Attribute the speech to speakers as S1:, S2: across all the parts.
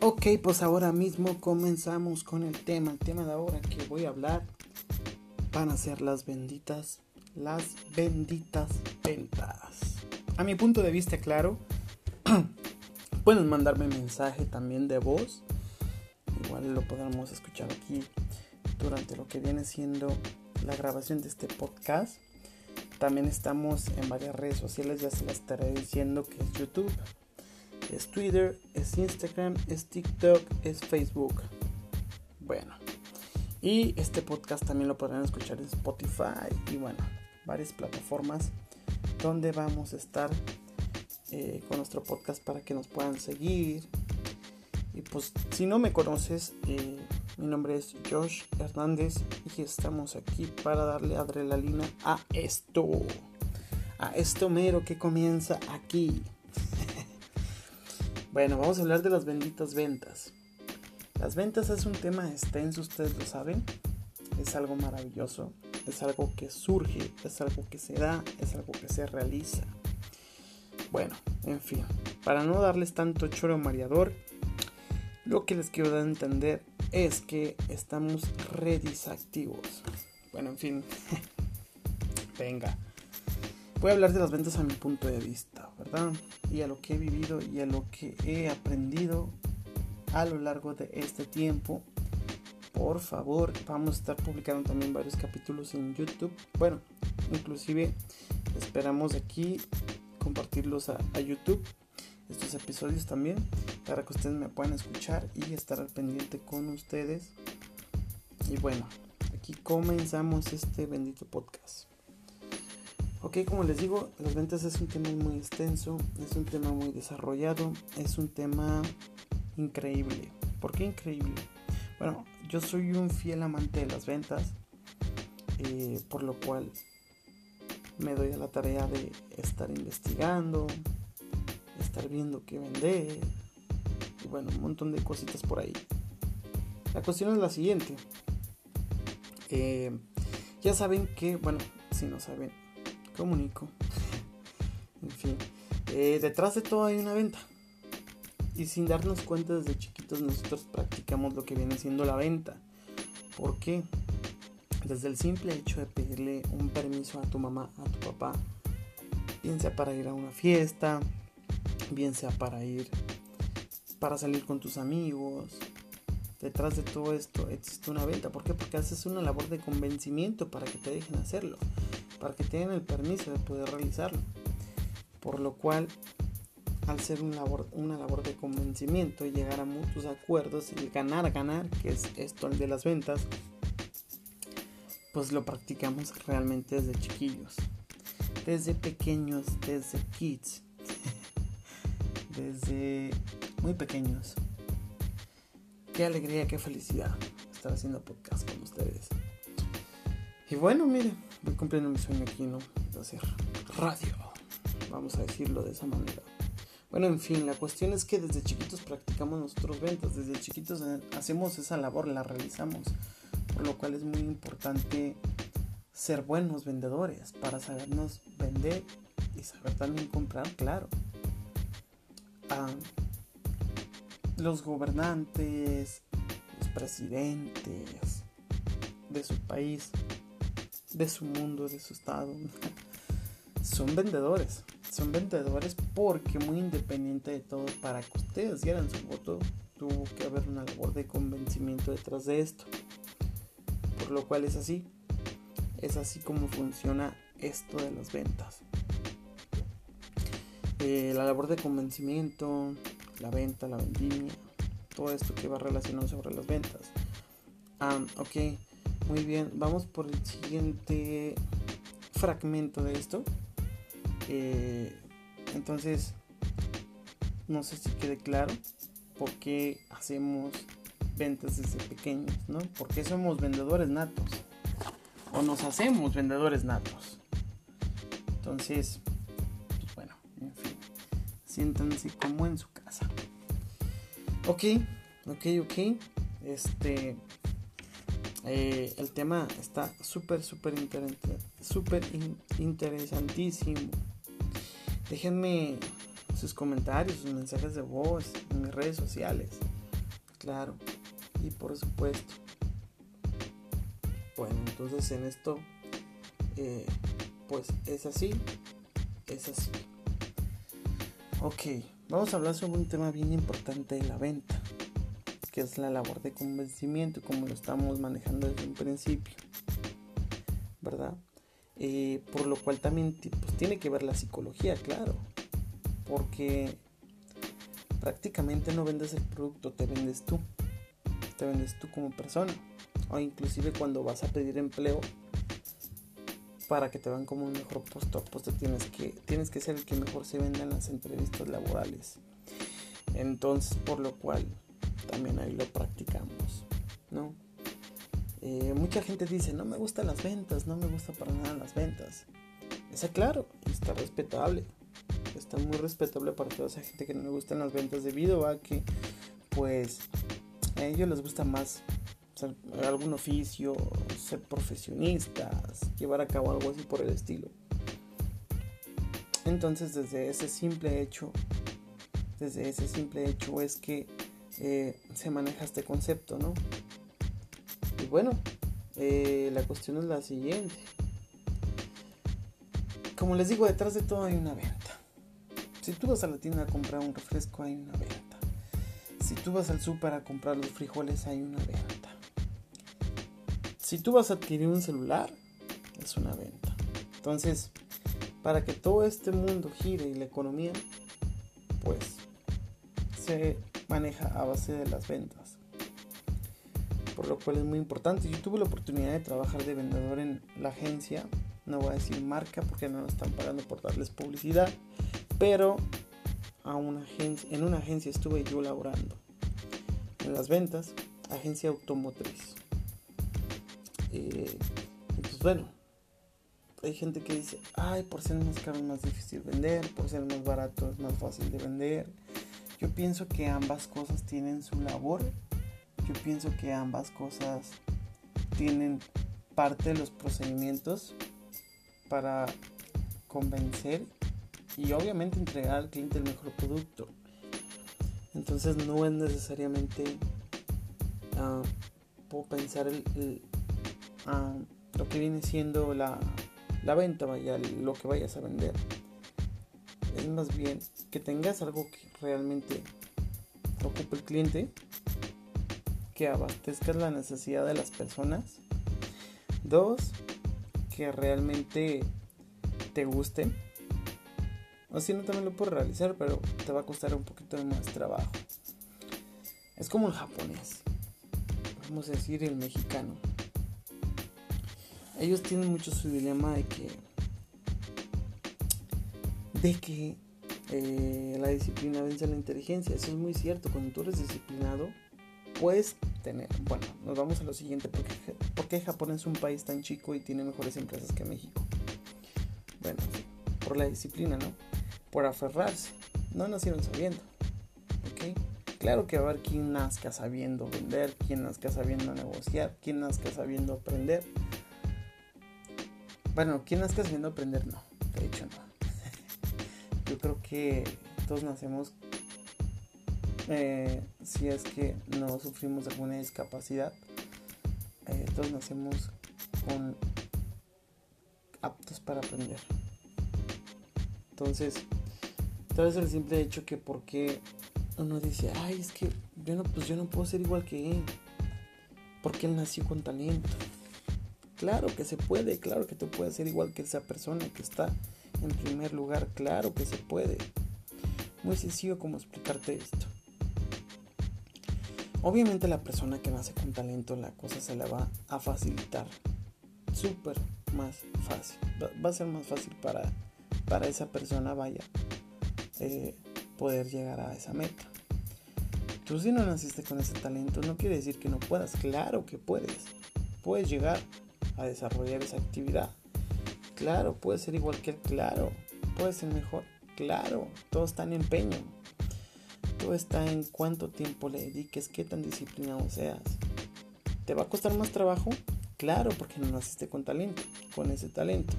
S1: Ok, pues ahora mismo comenzamos con el tema. El tema de ahora que voy a hablar van a ser las benditas, las benditas ventas. A mi punto de vista, claro, pueden mandarme mensaje también de voz. Igual lo podremos escuchar aquí durante lo que viene siendo la grabación de este podcast. También estamos en varias redes sociales, ya se las estaré diciendo que es YouTube es Twitter, es Instagram, es TikTok, es Facebook. Bueno, y este podcast también lo podrán escuchar en Spotify y bueno, varias plataformas donde vamos a estar eh, con nuestro podcast para que nos puedan seguir. Y pues si no me conoces, eh, mi nombre es Josh Hernández y estamos aquí para darle adrenalina a esto. A esto mero que comienza aquí. Bueno, vamos a hablar de las benditas ventas. Las ventas es un tema extenso, ustedes lo saben. Es algo maravilloso, es algo que surge, es algo que se da, es algo que se realiza. Bueno, en fin, para no darles tanto choro mareador, lo que les quiero dar a entender es que estamos redisactivos. Bueno, en fin, venga. Voy a hablar de las ventas a mi punto de vista, Y a lo que he vivido y a lo que he aprendido a lo largo de este tiempo. Por favor, vamos a estar publicando también varios capítulos en YouTube. Bueno, inclusive esperamos aquí compartirlos a, a YouTube. Estos episodios también para que ustedes me puedan escuchar y estar al pendiente con ustedes. Y bueno, aquí comenzamos este bendito podcast. Ok, como les digo, las ventas es un tema muy extenso, es un tema muy desarrollado, es un tema increíble. ¿Por qué increíble? Bueno, yo soy un fiel amante de las ventas, eh, por lo cual me doy a la tarea de estar investigando, estar viendo qué vender, y bueno, un montón de cositas por ahí. La cuestión es la siguiente. Eh, ya saben que, bueno, si no saben, comunico. en fin, eh, detrás de todo hay una venta. Y sin darnos cuenta desde chiquitos nosotros practicamos lo que viene siendo la venta. ¿Por qué? Desde el simple hecho de pedirle un permiso a tu mamá, a tu papá, bien sea para ir a una fiesta, bien sea para ir, para salir con tus amigos. Detrás de todo esto existe una venta. ¿Por qué? Porque haces una labor de convencimiento para que te dejen hacerlo para que tengan el permiso de poder realizarlo. Por lo cual, al ser una labor, de convencimiento y llegar a muchos acuerdos, el ganar, ganar, que es esto el de las ventas, pues lo practicamos realmente desde chiquillos, desde pequeños, desde kids, desde muy pequeños. Qué alegría, qué felicidad estar haciendo podcast con ustedes. Y bueno, miren, voy cumpliendo mi sueño aquí, ¿no? De hacer radio. Vamos a decirlo de esa manera. Bueno, en fin, la cuestión es que desde chiquitos practicamos nuestros ventas, desde chiquitos eh, hacemos esa labor, la realizamos, por lo cual es muy importante ser buenos vendedores para sabernos vender y saber también comprar, claro. Ah, los gobernantes, los presidentes de su país de su mundo, de su estado. son vendedores. Son vendedores porque muy independiente de todo, para que ustedes dieran su voto, tuvo que haber una labor de convencimiento detrás de esto. Por lo cual es así. Es así como funciona esto de las ventas. Eh, la labor de convencimiento, la venta, la vendimia, todo esto que va relacionado sobre las ventas. Ah, ok, muy bien, vamos por el siguiente fragmento de esto. Eh, entonces, no sé si quede claro por qué hacemos ventas desde pequeños, ¿no? Porque somos vendedores natos. O nos hacemos vendedores natos. Entonces, pues bueno, en fin. Siéntanse como en su casa. Ok, ok, ok. Este, eh, el tema está súper, súper súper interesantísimo. Déjenme sus comentarios, sus mensajes de voz en mis redes sociales. Claro, y por supuesto. Bueno, entonces en esto, eh, pues es así, es así. Ok, vamos a hablar sobre un tema bien importante de la venta, que es la labor de convencimiento, como lo estamos manejando desde un principio, ¿verdad? Eh, por lo cual también pues, tiene que ver la psicología, claro, porque prácticamente no vendes el producto, te vendes tú, te vendes tú como persona, o inclusive cuando vas a pedir empleo, para que te vean como un mejor puesto, pues te tienes que, tienes que ser el que mejor se venda en las entrevistas laborales. Entonces, por lo cual, ahí lo practicamos, ¿no? Eh, mucha gente dice, no me gustan las ventas, no me gusta para nada las ventas. Está claro, está respetable. Está muy respetable para toda esa gente que no le gustan las ventas debido a que, pues, a ellos les gusta más algún oficio, ser profesionistas, llevar a cabo algo así por el estilo. Entonces desde ese simple hecho, desde ese simple hecho es que se maneja este concepto, ¿no? Y bueno, eh, la cuestión es la siguiente. Como les digo, detrás de todo hay una venta. Si tú vas a la tienda a comprar un refresco, hay una venta. Si tú vas al súper a comprar los frijoles, hay una venta. Si tú vas a adquirir un celular, es una venta. Entonces, para que todo este mundo gire y la economía, pues se maneja a base de las ventas. Por lo cual es muy importante. Yo tuve la oportunidad de trabajar de vendedor en la agencia. No voy a decir marca porque no nos están pagando por darles publicidad. Pero en una agencia estuve yo laborando. En las ventas, agencia automotriz. Eh, bueno, hay gente que dice, ay, por ser más caro es más difícil vender, por ser más barato es más fácil de vender. Yo pienso que ambas cosas tienen su labor. Yo pienso que ambas cosas tienen parte de los procedimientos para convencer y obviamente entregar al cliente el mejor producto. Entonces no es necesariamente, uh, puedo pensar el, lo que viene siendo la, la venta, vaya, lo que vayas a vender. Más bien que tengas algo que realmente ocupe el cliente, que abastezcas la necesidad de las personas. Dos, que realmente te guste. O si no, también lo puedes realizar, pero te va a costar un poquito de más trabajo. Es como el japonés. Vamos a decir el mexicano ellos tienen mucho su dilema de que de que eh, la disciplina vence a la inteligencia. Eso es muy cierto. Cuando tú eres disciplinado, puedes tener. Bueno, nos vamos a lo siguiente. ¿Por qué, ¿por qué Japón es un país tan chico y tiene mejores empresas que México? Bueno, por la disciplina, ¿no? Por aferrarse. No nacieron sabiendo. ¿Ok? Claro que va a haber quien nazca sabiendo vender, quien nazca sabiendo negociar, quien nazca sabiendo aprender bueno, ¿quién nazca sabiendo aprender? No. Creo que todos nacemos, eh, si es que no sufrimos alguna discapacidad, eh, todos nacemos con aptos para aprender. Entonces, tal vez el simple hecho que porque uno dice, ay, es que yo no, pues yo no puedo ser igual que él, porque él nació con talento. Claro que se puede, claro que tú puedes ser igual que esa persona que está en primer lugar, claro que se puede. Muy sencillo como explicarte esto. Obviamente la persona que nace con talento la cosa se la va a facilitar. Súper más fácil. Va a ser más fácil para, para esa persona, vaya, eh, poder llegar a esa meta. Tú si no naciste con ese talento no quiere decir que no puedas. Claro que puedes. Puedes llegar a desarrollar esa actividad. Claro, puede ser igual que él, claro, puede ser mejor, claro, todo está en empeño. Todo está en cuánto tiempo le dediques, qué tan disciplinado seas. ¿Te va a costar más trabajo? Claro, porque no naciste con talento, con ese talento,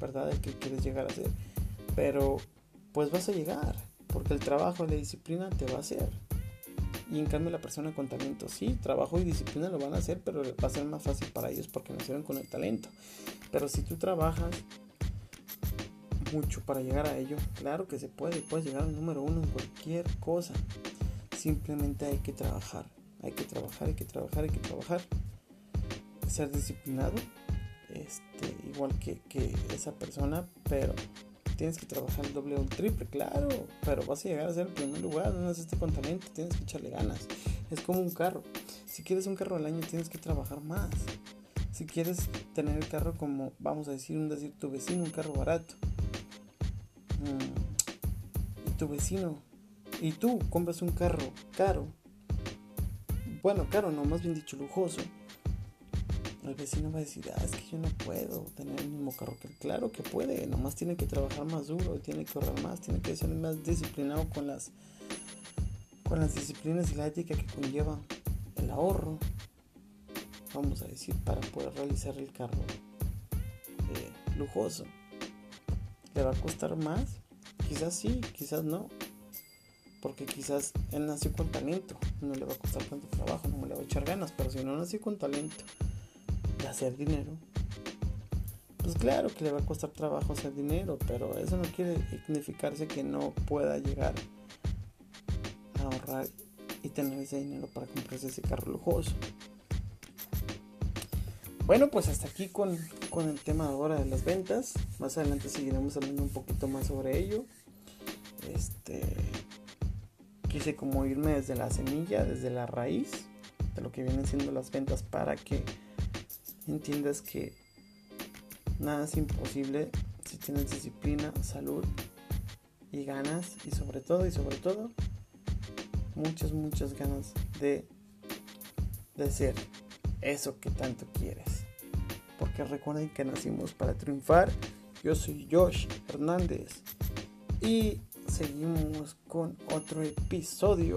S1: ¿verdad? El que quieres llegar a ser. Pero pues vas a llegar, porque el trabajo la disciplina te va a hacer. Y en cambio la persona con talento, sí, trabajo y disciplina lo van a hacer, pero va a ser más fácil para ellos porque nacieron con el talento. Pero si tú trabajas mucho para llegar a ello, claro que se puede, puedes llegar al número uno en cualquier cosa. Simplemente hay que trabajar, hay que trabajar, hay que trabajar, hay que trabajar. Ser disciplinado, este, igual que, que esa persona, pero tienes que trabajar el doble o el triple, claro, pero vas a llegar a ser el primer lugar, no naciste con talento, tienes que echarle ganas. Es como un carro. Si quieres un carro al año, tienes que trabajar más. Si quieres tener el carro como, vamos a decir, un decir tu vecino, un carro barato. Mm, y tu vecino, y tú compras un carro caro. Bueno, caro, no, más bien dicho, lujoso el vecino va a decir, ah, es que yo no puedo tener el mismo carro que él. Claro que puede, nomás tiene que trabajar más duro, tiene que ahorrar más, tiene que ser más disciplinado con las, con las disciplinas y la ética que conlleva el ahorro, vamos a decir, para poder realizar el carro eh, lujoso. ¿Le va a costar más? Quizás sí, quizás no. Porque quizás él nació con talento, no le va a costar tanto trabajo, no le va a echar ganas, pero si no nació con talento, hacer dinero, pues claro que le va a costar trabajo hacer dinero, pero eso no quiere significarse que no pueda llegar a ahorrar y tener ese dinero para comprarse ese carro lujoso. Bueno, pues hasta aquí con, con el tema ahora de las ventas. Más adelante seguiremos hablando un poquito más sobre ello. Este quise como irme desde la semilla, desde la raíz de lo que vienen siendo las ventas para que entiendas que nada es imposible si tienes disciplina, salud y ganas y sobre todo y sobre todo muchas muchas ganas de, de ser eso que tanto quieres. Recuerden que nacimos para triunfar. Yo soy Josh Hernández y seguimos con otro episodio.